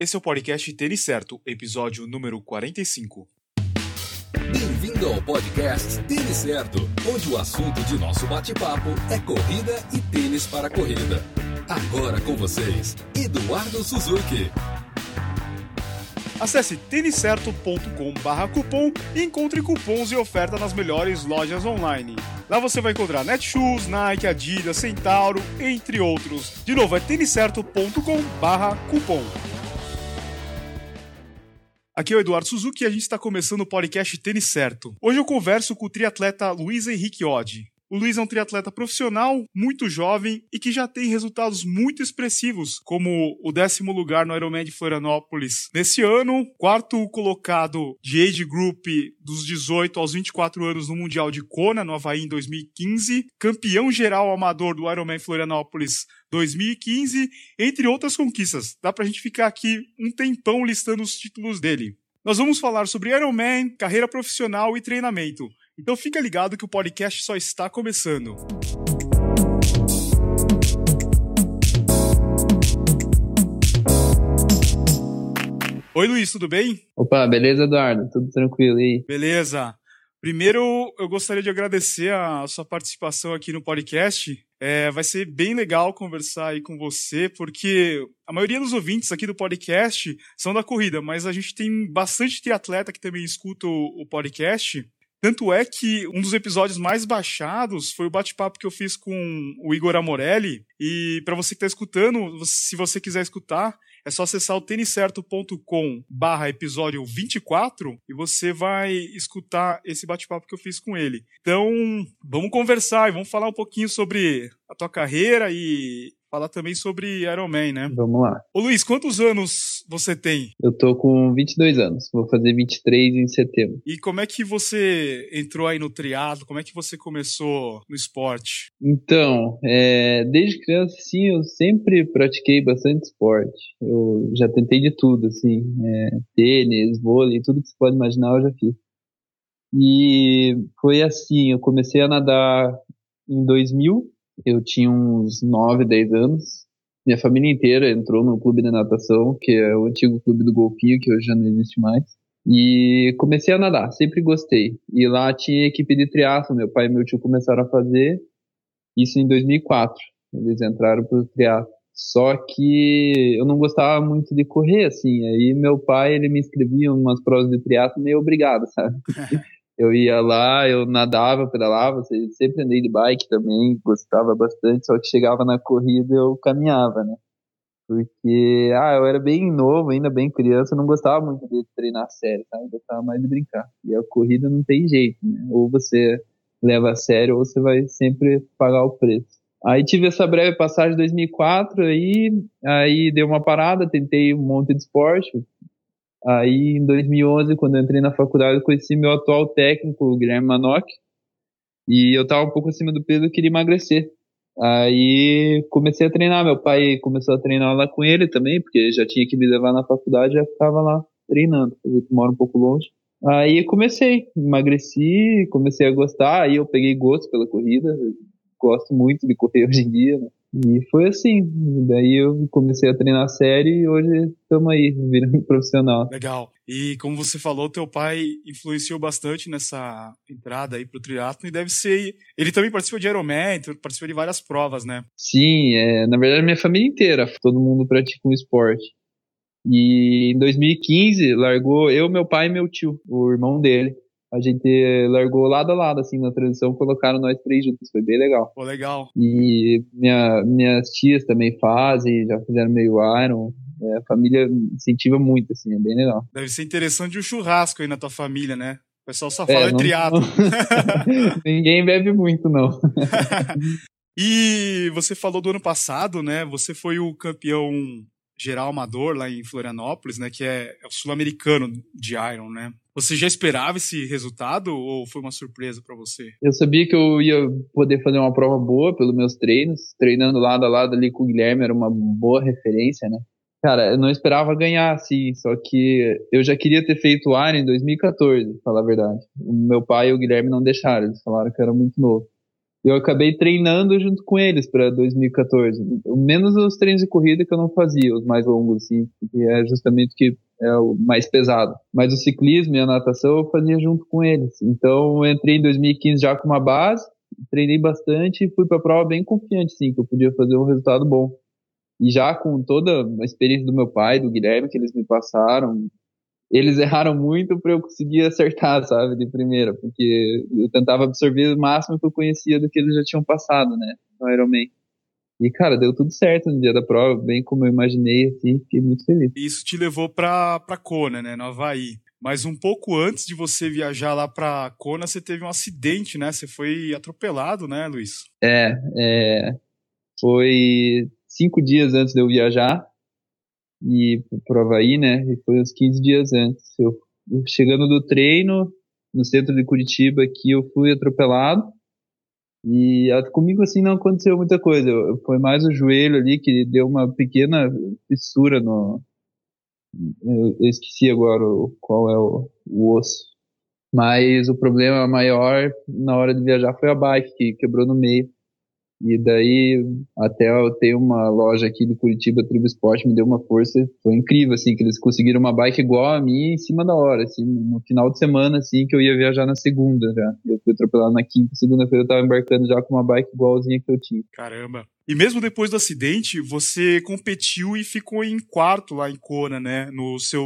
Esse é o podcast Tênis Certo, episódio número 45. Bem-vindo ao podcast Tênis Certo, onde o assunto de nosso bate-papo é corrida e tênis para corrida. Agora com vocês, Eduardo Suzuki. Acesse têniscerto.com.br cupom e encontre cupons e ofertas nas melhores lojas online. Lá você vai encontrar Netshoes, Nike, Adidas, Centauro, entre outros. De novo, é têniscerto.com.br cupom. Aqui é o Eduardo Suzuki e a gente está começando o podcast Tênis Certo. Hoje eu converso com o triatleta Luiz Henrique Oddi. O Luiz é um triatleta profissional, muito jovem e que já tem resultados muito expressivos, como o décimo lugar no Ironman de Florianópolis nesse ano, quarto colocado de age group dos 18 aos 24 anos no Mundial de Kona, no Havaí, em 2015, campeão geral amador do Ironman Florianópolis 2015, entre outras conquistas. Dá pra gente ficar aqui um tempão listando os títulos dele. Nós vamos falar sobre Ironman, carreira profissional e treinamento. Então fica ligado que o podcast só está começando. Oi, Luiz, tudo bem? Opa, beleza, Eduardo? Tudo tranquilo aí? Beleza. Primeiro, eu gostaria de agradecer a sua participação aqui no podcast. É, vai ser bem legal conversar aí com você, porque a maioria dos ouvintes aqui do podcast são da corrida, mas a gente tem bastante triatleta que também escuta o, o podcast. Tanto é que um dos episódios mais baixados foi o bate-papo que eu fiz com o Igor Amorelli. E para você que está escutando, se você quiser escutar, é só acessar o têniscerto.com barra episódio 24 e você vai escutar esse bate-papo que eu fiz com ele. Então, vamos conversar e vamos falar um pouquinho sobre a tua carreira e falar também sobre Iron Man, né? Vamos lá. Ô Luiz, quantos anos você tem? Eu tô com 22 anos, vou fazer 23 em setembro. E como é que você entrou aí no triatlo? Como é que você começou no esporte? Então, é, desde criança, sim, eu sempre pratiquei bastante esporte. Eu já tentei de tudo, assim, é, tênis, vôlei, tudo que você pode imaginar eu já fiz. E foi assim, eu comecei a nadar em 2000, eu tinha uns 9, 10 anos. Minha família inteira entrou no clube de natação, que é o antigo clube do Golfinho, que hoje já não existe mais. E comecei a nadar, sempre gostei. E lá tinha equipe de triatlo, meu pai e meu tio começaram a fazer isso em 2004. Eles entraram pro triatlo. Só que eu não gostava muito de correr, assim. Aí meu pai, ele me inscrevia em umas provas de triatlo meio obrigado, sabe? eu ia lá, eu nadava, pedalava, sempre andei de bike também, gostava bastante, só que chegava na corrida eu caminhava, né? Porque, ah, eu era bem novo, ainda bem criança, não gostava muito de treinar sério, sabe? Eu gostava mais de brincar. E a corrida não tem jeito, né? Ou você leva a sério ou você vai sempre pagar o preço. Aí tive essa breve passagem em 2004, aí, aí deu uma parada, tentei um monte de esporte, Aí, em 2011, quando eu entrei na faculdade, eu conheci meu atual técnico, o Guilherme Manoc, e eu tava um pouco acima do peso e queria emagrecer. Aí comecei a treinar, meu pai começou a treinar lá com ele também, porque já tinha que me levar na faculdade, já ficava lá treinando, eu moro um pouco longe. Aí comecei, emagreci, comecei a gostar, aí eu peguei gosto pela corrida, gosto muito de correr hoje em dia, né? E foi assim. Daí eu comecei a treinar sério e hoje estamos aí, virando profissional. Legal. E como você falou, teu pai influenciou bastante nessa entrada aí pro triatlo e deve ser. Ele também participou de Ironman, participou de várias provas, né? Sim, é, na verdade minha família inteira, todo mundo pratica um esporte. E em 2015 largou eu, meu pai e meu tio, o irmão dele a gente largou lado a lado, assim, na transição, colocaram nós três juntos, foi bem legal. Pô, legal. E minha, minhas tias também fazem, já fizeram meio Iron, é, a família incentiva muito, assim, é bem legal. Deve ser interessante o um churrasco aí na tua família, né? O pessoal só fala é, não, triatlo. Ninguém bebe muito, não. e você falou do ano passado, né? Você foi o campeão geral amador lá em Florianópolis, né? Que é, é o sul-americano de Iron, né? Você já esperava esse resultado ou foi uma surpresa para você? Eu sabia que eu ia poder fazer uma prova boa pelos meus treinos, treinando lado a lado ali com o Guilherme era uma boa referência, né? Cara, eu não esperava ganhar, assim, só que eu já queria ter feito o Iron em 2014, pra falar a verdade. O meu pai e o Guilherme não deixaram, eles falaram que era muito novo. Eu acabei treinando junto com eles para 2014. Menos os treinos de corrida que eu não fazia, os mais longos, assim, que é justamente que é o mais pesado. Mas o ciclismo e a natação eu fazia junto com eles. Então eu entrei em 2015 já com uma base, treinei bastante e fui para a prova bem confiante, sim, que eu podia fazer um resultado bom. E já com toda a experiência do meu pai, do Guilherme, que eles me passaram, eles erraram muito para eu conseguir acertar, sabe, de primeira, porque eu tentava absorver o máximo que eu conhecia do que eles já tinham passado, né, no Ironman. E, cara, deu tudo certo no dia da prova, bem como eu imaginei, assim, fiquei muito feliz. Isso te levou pra, pra Kona, né, no Havaí. Mas um pouco antes de você viajar lá pra Kona, você teve um acidente, né? Você foi atropelado, né, Luiz? É, é foi cinco dias antes de eu viajar e pro Havaí, né? E foi uns 15 dias antes. Eu, chegando do treino no centro de Curitiba aqui, eu fui atropelado. E comigo assim não aconteceu muita coisa. Foi mais o joelho ali que deu uma pequena fissura no. Eu, eu esqueci agora o, qual é o, o osso. Mas o problema maior na hora de viajar foi a bike que quebrou no meio. E daí, até eu tenho uma loja aqui de Curitiba, Tribo Esporte, me deu uma força. Foi incrível, assim, que eles conseguiram uma bike igual a minha em cima da hora, assim, no final de semana, assim, que eu ia viajar na segunda já. Eu fui atropelado na quinta, segunda-feira eu tava embarcando já com uma bike igualzinha que eu tinha. Caramba. E mesmo depois do acidente, você competiu e ficou em quarto lá em Kona, né? No seu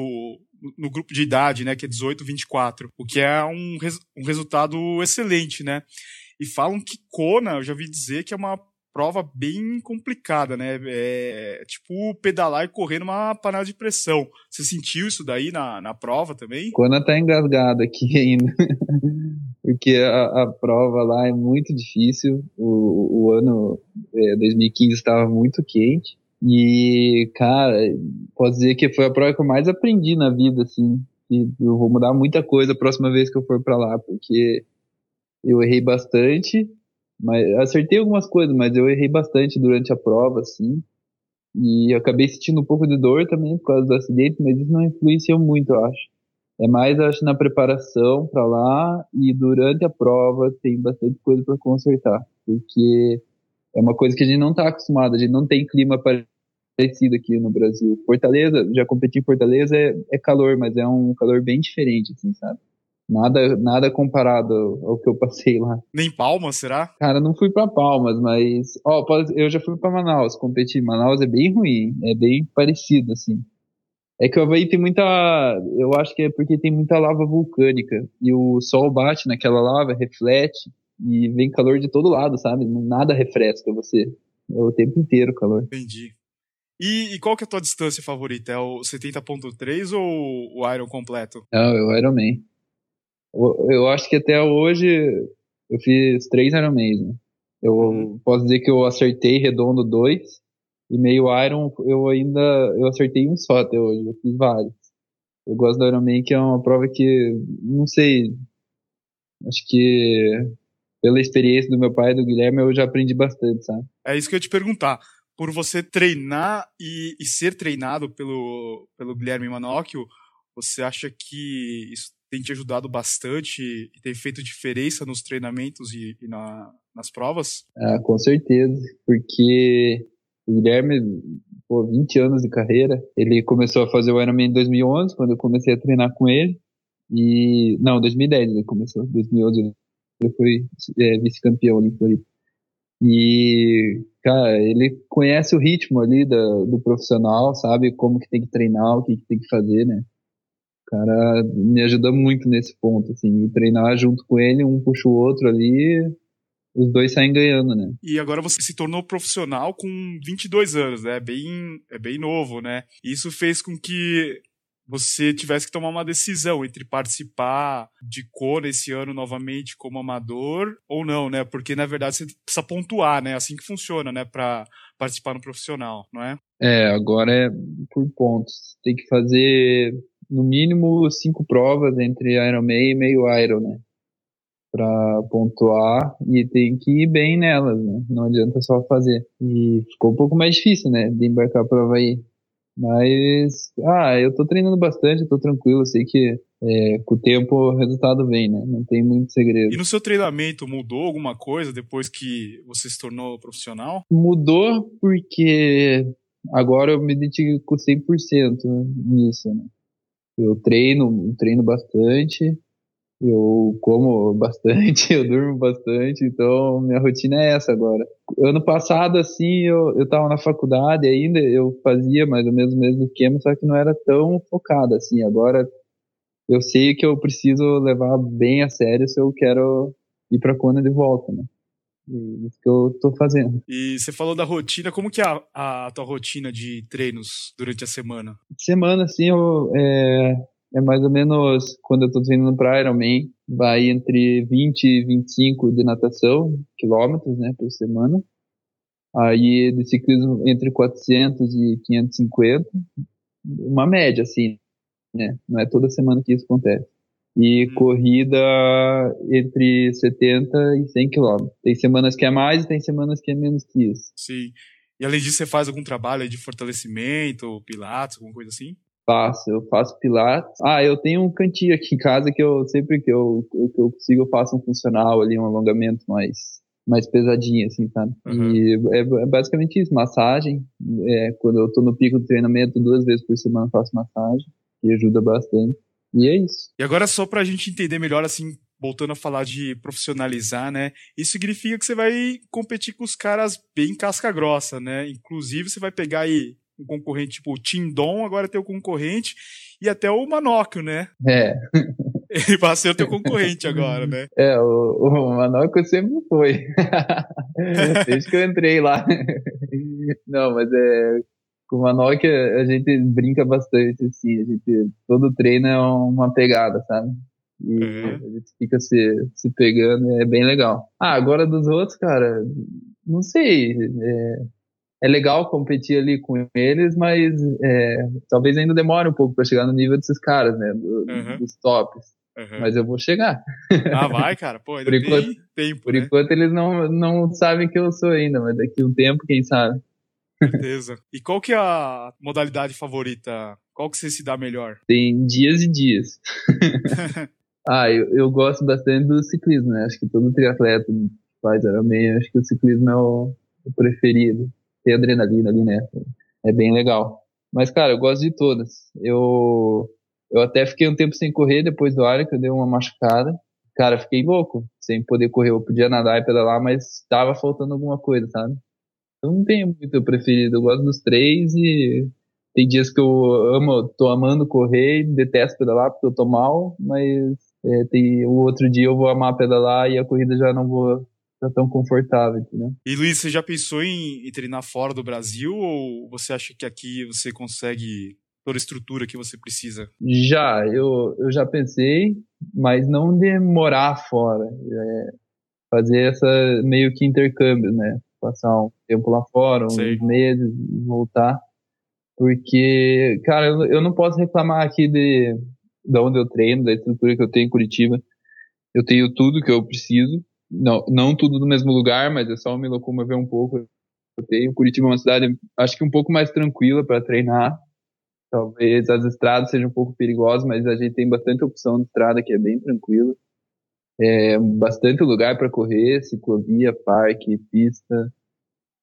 no grupo de idade, né, que é 18, 24, o que é um, res, um resultado excelente, né? E falam que Kona, eu já ouvi dizer que é uma prova bem complicada, né? É, tipo pedalar e correr numa panela de pressão. Você sentiu isso daí na, na prova também? Kona tá engasgado aqui ainda. Porque a, a, prova lá é muito difícil. O, o ano é, 2015 estava muito quente. E, cara, posso dizer que foi a prova que eu mais aprendi na vida, assim. E eu vou mudar muita coisa a próxima vez que eu for para lá, porque eu errei bastante, mas acertei algumas coisas, mas eu errei bastante durante a prova, assim. E acabei sentindo um pouco de dor também por causa do acidente, mas isso não influenciou muito, eu acho. É mais, acho, na preparação para lá e durante a prova tem bastante coisa para consertar, porque é uma coisa que a gente não está acostumado, a gente não tem clima parecido aqui no Brasil. Fortaleza, já competi em Fortaleza, é, é calor, mas é um calor bem diferente, assim, sabe? Nada, nada comparado ao que eu passei lá. Nem Palmas, será? Cara, não fui para Palmas, mas ó, eu já fui para Manaus, competi. Manaus é bem ruim, é bem parecido assim. É que o Havaí tem muita, eu acho que é porque tem muita lava vulcânica e o sol bate naquela lava, reflete e vem calor de todo lado, sabe? Nada refresca você. É o tempo inteiro calor. Entendi. E, e, qual que é a tua distância favorita? É o 70.3 ou o Iron completo? Não, é o Ironman. Eu acho que até hoje eu fiz três Ironmans. Né? Eu uhum. posso dizer que eu acertei redondo dois e meio Iron eu ainda eu acertei um só até hoje. Eu fiz vários. Eu gosto do Ironman que é uma prova que não sei, acho que pela experiência do meu pai e do Guilherme eu já aprendi bastante, sabe? É isso que eu ia te perguntar. Por você treinar e, e ser treinado pelo, pelo Guilherme Manocchio, você acha que isso tem te ajudado bastante e tem feito diferença nos treinamentos e, e na, nas provas? Ah, com certeza, porque o Guilherme, pô, 20 anos de carreira, ele começou a fazer o Ironman em 2011, quando eu comecei a treinar com ele, e, não, 2010 ele começou, 2011 ele foi é, vice-campeão ali E, cara, ele conhece o ritmo ali do, do profissional, sabe como que tem que treinar, o que, que tem que fazer, né? Cara me ajuda muito nesse ponto, assim, treinar junto com ele, um puxa o outro ali, os dois saem ganhando, né? E agora você se tornou profissional com 22 anos, né? É bem, é bem novo, né? Isso fez com que você tivesse que tomar uma decisão entre participar de Kona esse ano novamente como amador ou não, né? Porque na verdade você precisa pontuar, né? Assim que funciona, né? Para participar no profissional, não é? É, agora é por pontos. Tem que fazer no mínimo cinco provas entre Ironman e meio Iron, né? Pra pontuar e tem que ir bem nelas, né? Não adianta só fazer. E ficou um pouco mais difícil, né? De embarcar a prova aí. Mas, ah, eu tô treinando bastante, tô tranquilo, sei que é, com o tempo o resultado vem, né? Não tem muito segredo. E no seu treinamento mudou alguma coisa depois que você se tornou profissional? Mudou porque agora eu me dedico 100% nisso, né? Eu treino, treino bastante, eu como bastante, eu durmo bastante, então minha rotina é essa agora. Ano passado, assim, eu, eu tava na faculdade ainda, eu fazia mais ou menos o mesmo esquema, só que não era tão focado, assim. Agora eu sei que eu preciso levar bem a sério se eu quero ir pra Kona de volta, né? E isso que eu tô fazendo. E você falou da rotina, como que é a, a tua rotina de treinos durante a semana? Semana, assim, eu, é, é mais ou menos quando eu tô treinando para Ironman, vai entre 20 e 25 de natação, quilômetros, né, por semana. Aí de ciclismo entre 400 e 550, uma média assim, né? Não é toda semana que isso acontece. E hum. corrida entre 70 e 100 quilômetros. Tem semanas que é mais e tem semanas que é menos que isso. Sim. E além disso, você faz algum trabalho de fortalecimento, pilates, alguma coisa assim? Faço, eu faço pilates. Ah, eu tenho um cantinho aqui em casa que eu sempre que eu, que eu consigo eu faço um funcional ali, um alongamento mais mais pesadinho, assim, sabe? Uhum. E é, é, basicamente isso, massagem. É, quando eu tô no pico do treinamento, duas vezes por semana eu faço massagem, que ajuda bastante. E é isso. E agora só pra gente entender melhor, assim, voltando a falar de profissionalizar, né? Isso significa que você vai competir com os caras bem casca grossa, né? Inclusive, você vai pegar aí um concorrente tipo o Tindon, agora tem o concorrente, e até o Manóquio, né? É. Ele vai ser o teu concorrente agora, né? É, o, o Manóquio sempre foi. Desde que eu entrei lá. Não, mas é. Com o Manóquio a gente brinca bastante, assim. A gente, todo treino é uma pegada, sabe? E uhum. a gente fica se, se pegando, é bem legal. Ah, agora dos outros, cara, não sei. É, é legal competir ali com eles, mas é, talvez ainda demore um pouco para chegar no nível desses caras, né? Do, uhum. Dos tops. Uhum. Mas eu vou chegar. Ah, vai, cara. Pô, ainda por enquanto, tempo. Por né? enquanto eles não, não sabem que eu sou ainda, mas daqui um tempo, quem sabe. Certeza. E qual que é a modalidade favorita? Qual que você se dá melhor? Tem dias e dias. ah, eu, eu gosto bastante do ciclismo, né? Acho que todo triatleta faz Ironman, acho que o ciclismo é o, o preferido ter adrenalina ali, né? É bem legal. Mas, cara, eu gosto de todas. Eu, eu até fiquei um tempo sem correr depois do área, que eu dei uma machucada. Cara, fiquei louco, sem poder correr. Eu podia nadar e pedalar, mas tava faltando alguma coisa, sabe? Eu não tenho muito preferido. Eu gosto dos três e tem dias que eu amo, tô amando correr, detesto pedalar porque eu tô mal, mas é, tem o outro dia eu vou amar pedalar e a corrida já não vou tá tão confortável, entendeu? E Luiz, você já pensou em, em treinar fora do Brasil ou você acha que aqui você consegue toda a estrutura que você precisa? Já, eu, eu já pensei, mas não demorar fora. É fazer essa meio que intercâmbio, né? Passar um tempo lá fora, uns Sei. meses, voltar. Porque, cara, eu, eu não posso reclamar aqui de, de onde eu treino, da estrutura que eu tenho em Curitiba. Eu tenho tudo que eu preciso não, não tudo no mesmo lugar, mas é só me locomover um pouco. Eu tenho Curitiba é uma cidade, acho que um pouco mais tranquila para treinar. Talvez as estradas sejam um pouco perigosas, mas a gente tem bastante opção de estrada que é bem tranquila. É, bastante lugar para correr, ciclovia, parque, pista.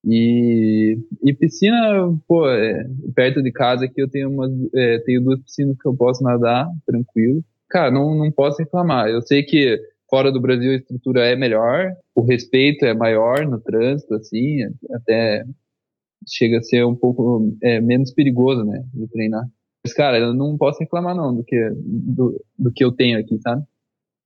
E, e piscina, pô, é, perto de casa aqui eu tenho, uma, é, tenho duas piscinas que eu posso nadar tranquilo. Cara, não, não posso reclamar. Eu sei que Fora do Brasil a estrutura é melhor, o respeito é maior no trânsito, assim, até chega a ser um pouco é, menos perigoso, né, de treinar. Mas, cara, eu não posso reclamar não do que, do, do que eu tenho aqui, sabe?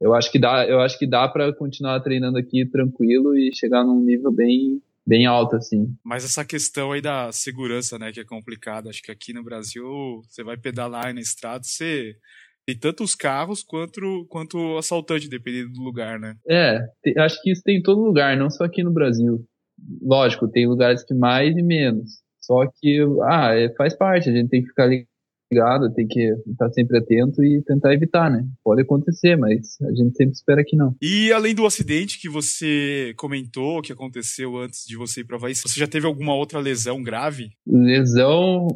Eu acho que dá, eu acho que dá para continuar treinando aqui tranquilo e chegar num nível bem bem alto assim. Mas essa questão aí da segurança, né, que é complicada. Acho que aqui no Brasil você vai pedalar na estrada, você tem tanto os carros quanto, quanto o assaltante, dependendo do lugar, né? É, acho que isso tem em todo lugar, não só aqui no Brasil. Lógico, tem lugares que mais e menos. Só que, ah, é, faz parte, a gente tem que ficar ligado, tem que estar sempre atento e tentar evitar, né? Pode acontecer, mas a gente sempre espera que não. E além do acidente que você comentou, que aconteceu antes de você ir para Havaí, você já teve alguma outra lesão grave? Lesão,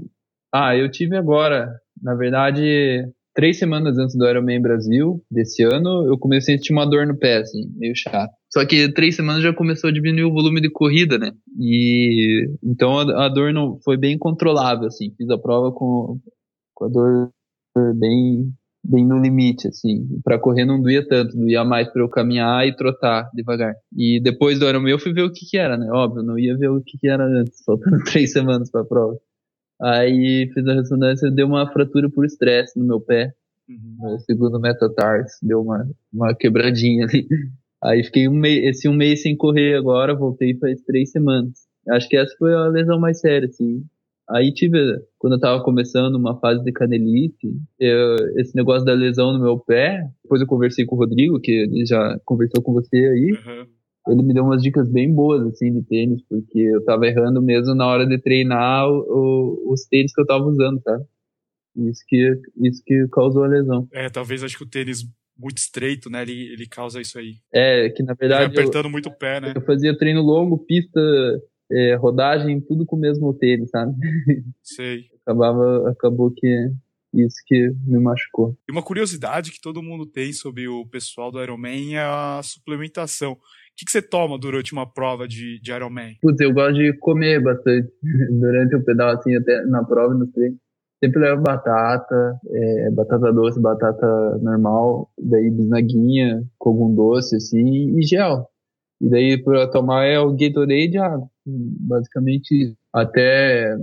Ah, eu tive agora, na verdade, três semanas antes do Ironman Brasil, desse ano, eu comecei a sentir uma dor no pé, assim, meio chato. Só que três semanas já começou a diminuir o volume de corrida, né? E então a, a dor não foi bem controlável, assim. Fiz a prova com, com a dor bem bem no limite, assim. Para correr não doía tanto, doía mais para eu caminhar e trotar devagar. E depois do Ironman eu fui ver o que que era, né? Óbvio, não ia ver o que que era antes, faltando três semanas para a prova. Aí fiz a ressonância, deu uma fratura por estresse no meu pé, uhum. no segundo metatarso, deu uma, uma quebradinha ali. Aí fiquei um mês, esse um mês sem correr agora, voltei faz três semanas. Acho que essa foi a lesão mais séria, assim. Aí tive, quando eu tava começando uma fase de canelite, eu, esse negócio da lesão no meu pé, depois eu conversei com o Rodrigo, que ele já conversou com você aí, uhum. ele me deu umas dicas bem boas, assim, de tênis, porque eu tava errando mesmo na hora de treinar o, o, os tênis que eu tava usando, tá? Isso que, isso que causou a lesão. É, talvez acho que o tênis muito estreito, né? Ele, ele causa isso aí. É, que na verdade. Ele apertando eu, muito o pé, né? Eu fazia treino longo, pista é, rodagem, tudo com o mesmo tênis, sabe? Sei. Acabava, acabou que isso que me machucou. E uma curiosidade que todo mundo tem sobre o pessoal do Ironman é a suplementação. O que, que você toma durante uma prova de, de Ironman? Putz, eu gosto de comer bastante durante o pedal, assim, até na prova, no treino. Sempre levo batata, é, batata doce, batata normal, daí bisnaguinha, com algum doce, assim, e gel. E daí para tomar é o Gatorade e água. Basicamente, até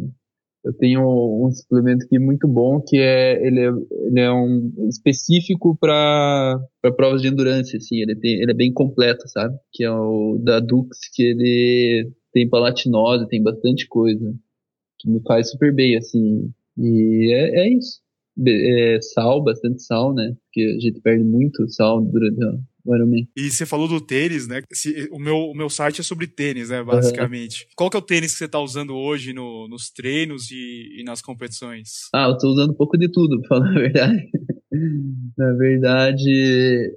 eu tenho um suplemento aqui muito bom que é ele é, ele é um específico para provas de endurance assim ele tem ele é bem completo sabe? Que é o da Dux que ele tem palatinose tem bastante coisa que me faz super bem assim. E é, é isso. É, sal bastante sal né? Porque a gente perde muito sal durante o. E você falou do tênis, né? o, meu, o meu site é sobre tênis, né? Basicamente. Uhum. Qual que é o tênis que você está usando hoje no, nos treinos e, e, nas competições? Ah, eu tô usando um pouco de tudo, pra falar a verdade. Na verdade,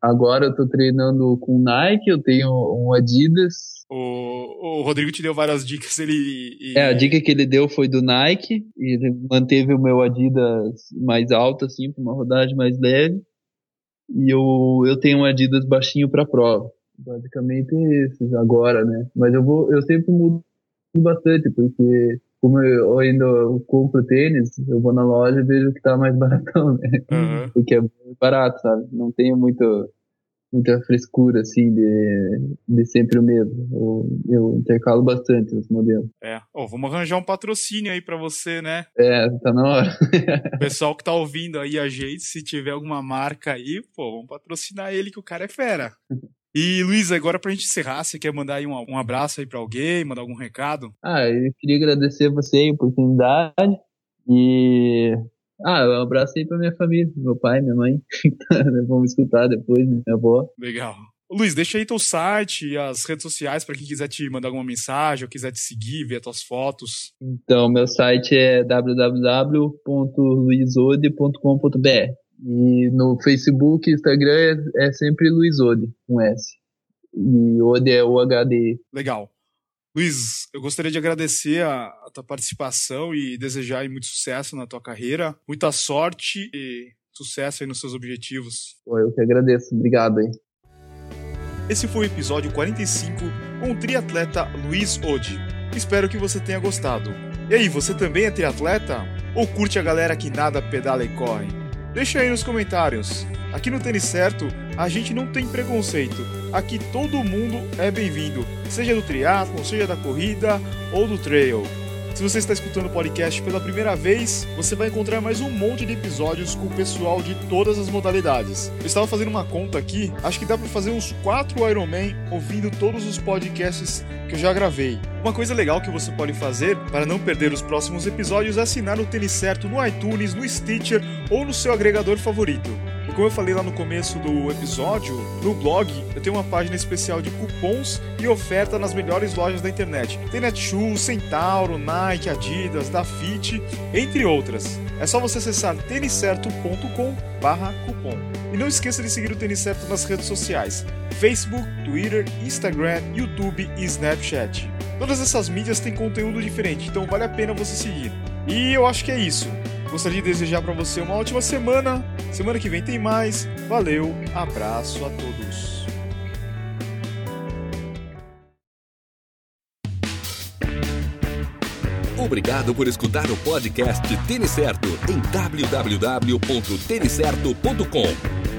agora eu tô treinando com Nike, eu tenho um Adidas. O, o Rodrigo te deu várias dicas, ele... E... É, a dica que ele deu foi do Nike, e ele manteve o meu Adidas mais alto, assim, pra uma rodagem mais leve e eu, eu tenho um Adidas baixinho para prova. Basicamente esses agora, né? Mas eu vou, eu sempre mudo bastante, porque como eu ainda compro tênis, eu vou na loja e vejo que tá mais baratão, né? Uhum. Porque é barato, sabe? Não tenho muito muita frescura, assim, de, de sempre o mesmo. Eu, eu intercalo bastante os modelos. É. Oh, vamos arranjar um patrocínio aí para você, né? É, tá na hora. o pessoal que tá ouvindo aí a gente, se tiver alguma marca aí, pô, vamos patrocinar ele que o cara é fera. E Luiz, agora pra gente encerrar, você quer mandar aí um, um abraço aí para alguém, mandar algum recado? Ah, eu queria agradecer a você a oportunidade e ah, um abraço aí pra minha família, meu pai, minha mãe. Vamos escutar depois, minha avó. Legal. Luiz, deixa aí teu site e as redes sociais para quem quiser te mandar alguma mensagem ou quiser te seguir, ver tuas fotos. Então, meu site é www.luizode.com.br e no Facebook Instagram é, é sempre Luizode, com S. E Ode é o HD. Legal. Luiz, eu gostaria de agradecer a, a, tua participação e desejar muito sucesso na tua carreira, muita sorte e sucesso aí nos seus objetivos. Eu que agradeço, obrigado aí. Esse foi o episódio 45 com o triatleta Luiz Odi. Espero que você tenha gostado. E aí, você também é triatleta? Ou curte a galera que nada, pedala e corre? Deixa aí nos comentários. Aqui no Tênis Certo, a gente não tem preconceito. Aqui todo mundo é bem-vindo, seja do triatlo, seja da corrida ou do trail. Se você está escutando o podcast pela primeira vez, você vai encontrar mais um monte de episódios com o pessoal de todas as modalidades. Eu estava fazendo uma conta aqui, acho que dá para fazer uns 4 Ironman ouvindo todos os podcasts que eu já gravei. Uma coisa legal que você pode fazer para não perder os próximos episódios é assinar o Tênis Certo no iTunes, no Stitcher ou no seu agregador favorito. Como eu falei lá no começo do episódio, no blog eu tenho uma página especial de cupons e oferta nas melhores lojas da internet. Tem Netshoes, Centauro, Nike, Adidas, Dafit, entre outras. É só você acessar têniscerto.com cupom. E não esqueça de seguir o Tênis Certo nas redes sociais: Facebook, Twitter, Instagram, YouTube e Snapchat. Todas essas mídias têm conteúdo diferente, então vale a pena você seguir. E eu acho que é isso. Gostaria de desejar para você uma ótima semana. Semana que vem tem mais. Valeu, abraço a todos. Obrigado por escutar o podcast Tênis Certo em www.tenicerto.com.